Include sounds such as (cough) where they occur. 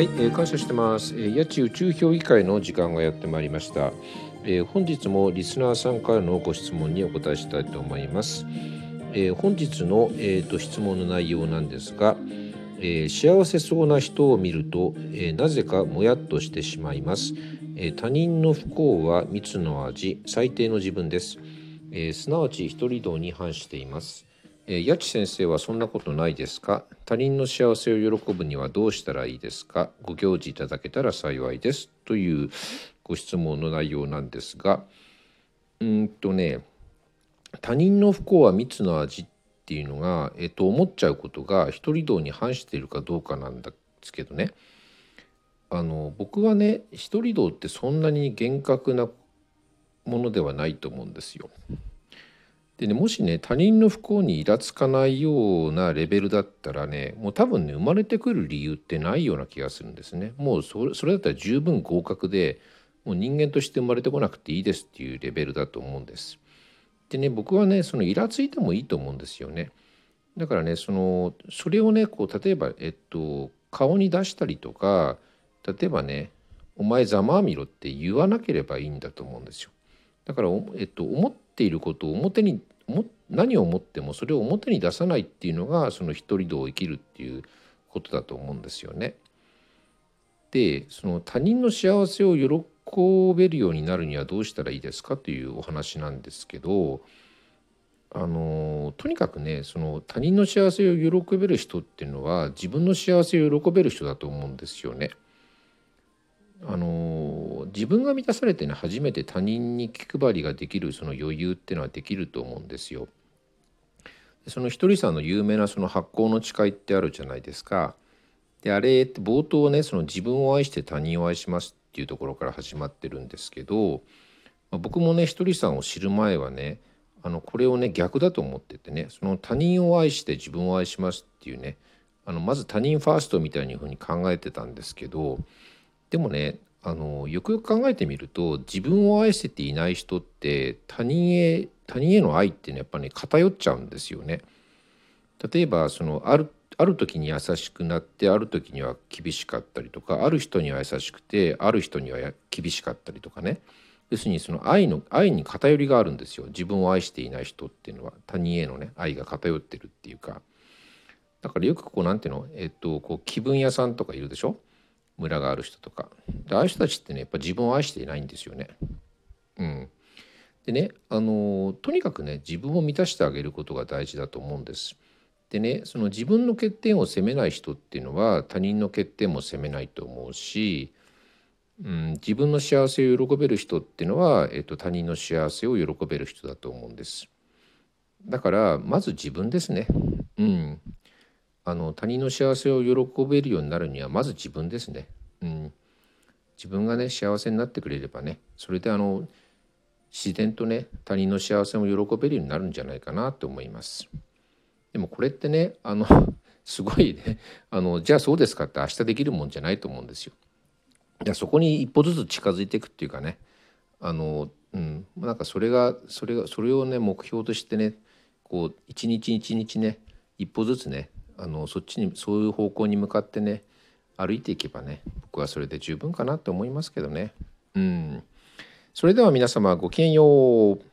はい、えー感謝してます。えー、八千宇宙評議会の時間がやってまいりました。えー本日もリスナーさんからのご質問にお答えしたいと思います。えー本日の、えーと質問の内容なんですが、えー幸せそうな人を見ると、えーなぜかもやっとしてしまいます。えー他人の不幸は蜜の味、最低の自分です。えーすなわち一人道に反しています。えー、八千先生はそんなことないですか？他人の幸せを喜ぶにはどうしたらいいですか？ご教示いただけたら幸いですというご質問の内容なんですがうんとね他人の不幸は蜜の味っていうのが、えっと、思っちゃうことが一人道に反しているかどうかなんですけどね。あの僕はね一人道ってそんなに厳格なものではないと思うんですよ。でねもしね他人の不幸にイラつかないようなレベルだったらねもう多分ね生まれてくる理由ってないような気がするんですね。もうそれそれだったら十分合格でもう人間として生まれてこなくていいですっていうレベルだと思うんです。でね僕はねそのイラついてもいいと思うんですよね。だからねそのそれをねこう例えばえっと顔に出したりとか例えばね「お前ざまあみろ」って言わなければいいんだと思うんですよ。だから、えっと、思っていることを表にも何を思ってもそれを表に出さないっていうのがその一人道を生きるっていうことだと思うんですよね。でその他人の幸せを喜べるようになるにはどうしたらいいですかというお話なんですけどあのとにかくねその他人の幸せを喜べる人っていうのは自分の幸せを喜べる人だと思うんですよね。あの自分が満たされてね初めて他人に気配りができるその余裕っていうのはできると思うんですよ。そのひとりさんの有名なその発酵の誓いってあるじゃないですか。であれって冒頭ねその自分を愛して他人を愛しますっていうところから始まってるんですけど、まあ僕もねひとりさんを知る前はねあのこれをね逆だと思っててねその他人を愛して自分を愛しますっていうねあのまず他人ファーストみたいにふうに考えてたんですけどでもねあのよくよく考えてみると自分を愛せていない人って他人へ他人への愛ってねやっぱね偏っちゃうんですよね。例えばそのあるある時に優しくなってある時には厳しかったりとかある人には優しくてある人には厳しかったりとかね。要するにその愛の愛に偏りがあるんですよ。自分を愛していない人っていうのは他人へのね愛が偏ってるっていうか。だからよくこうなんていうの？えっとこう気分屋さんとかいるでしょ？村がある人とかでああいう人たちってねやっぱ自分を愛していないんですよね。うん、でねあのとにかくね自分を満たしてあげることが大事だと思うんです。でねその自分の欠点を責めない人っていうのは他人の欠点も責めないと思うし、うん、自分の幸せを喜べる人っていうのは、えっと、他人の幸せを喜べる人だと思うんです。だからまず自分ですね。うん、あの他人の幸せを喜べるようになるにはまず自分ですね。うん、自分がね幸せになってくれればねそれであの自然とね他人の幸せも喜べるようになるんじゃないかなと思います。でもこれってねあの (laughs) すごいねあのじゃあそうですかって明日できるもんじゃないと思うんですよ。いやそこに一歩ずつ近づいていくっていうかねあの、うん、なんかそれがそれがそれをね目標としてねこう一日一日ね一歩ずつねあのそっちにそういう方向に向かってね歩いていけばね僕はそれで十分かなと思いますけどね。うん、それでは皆様ごきげんよう。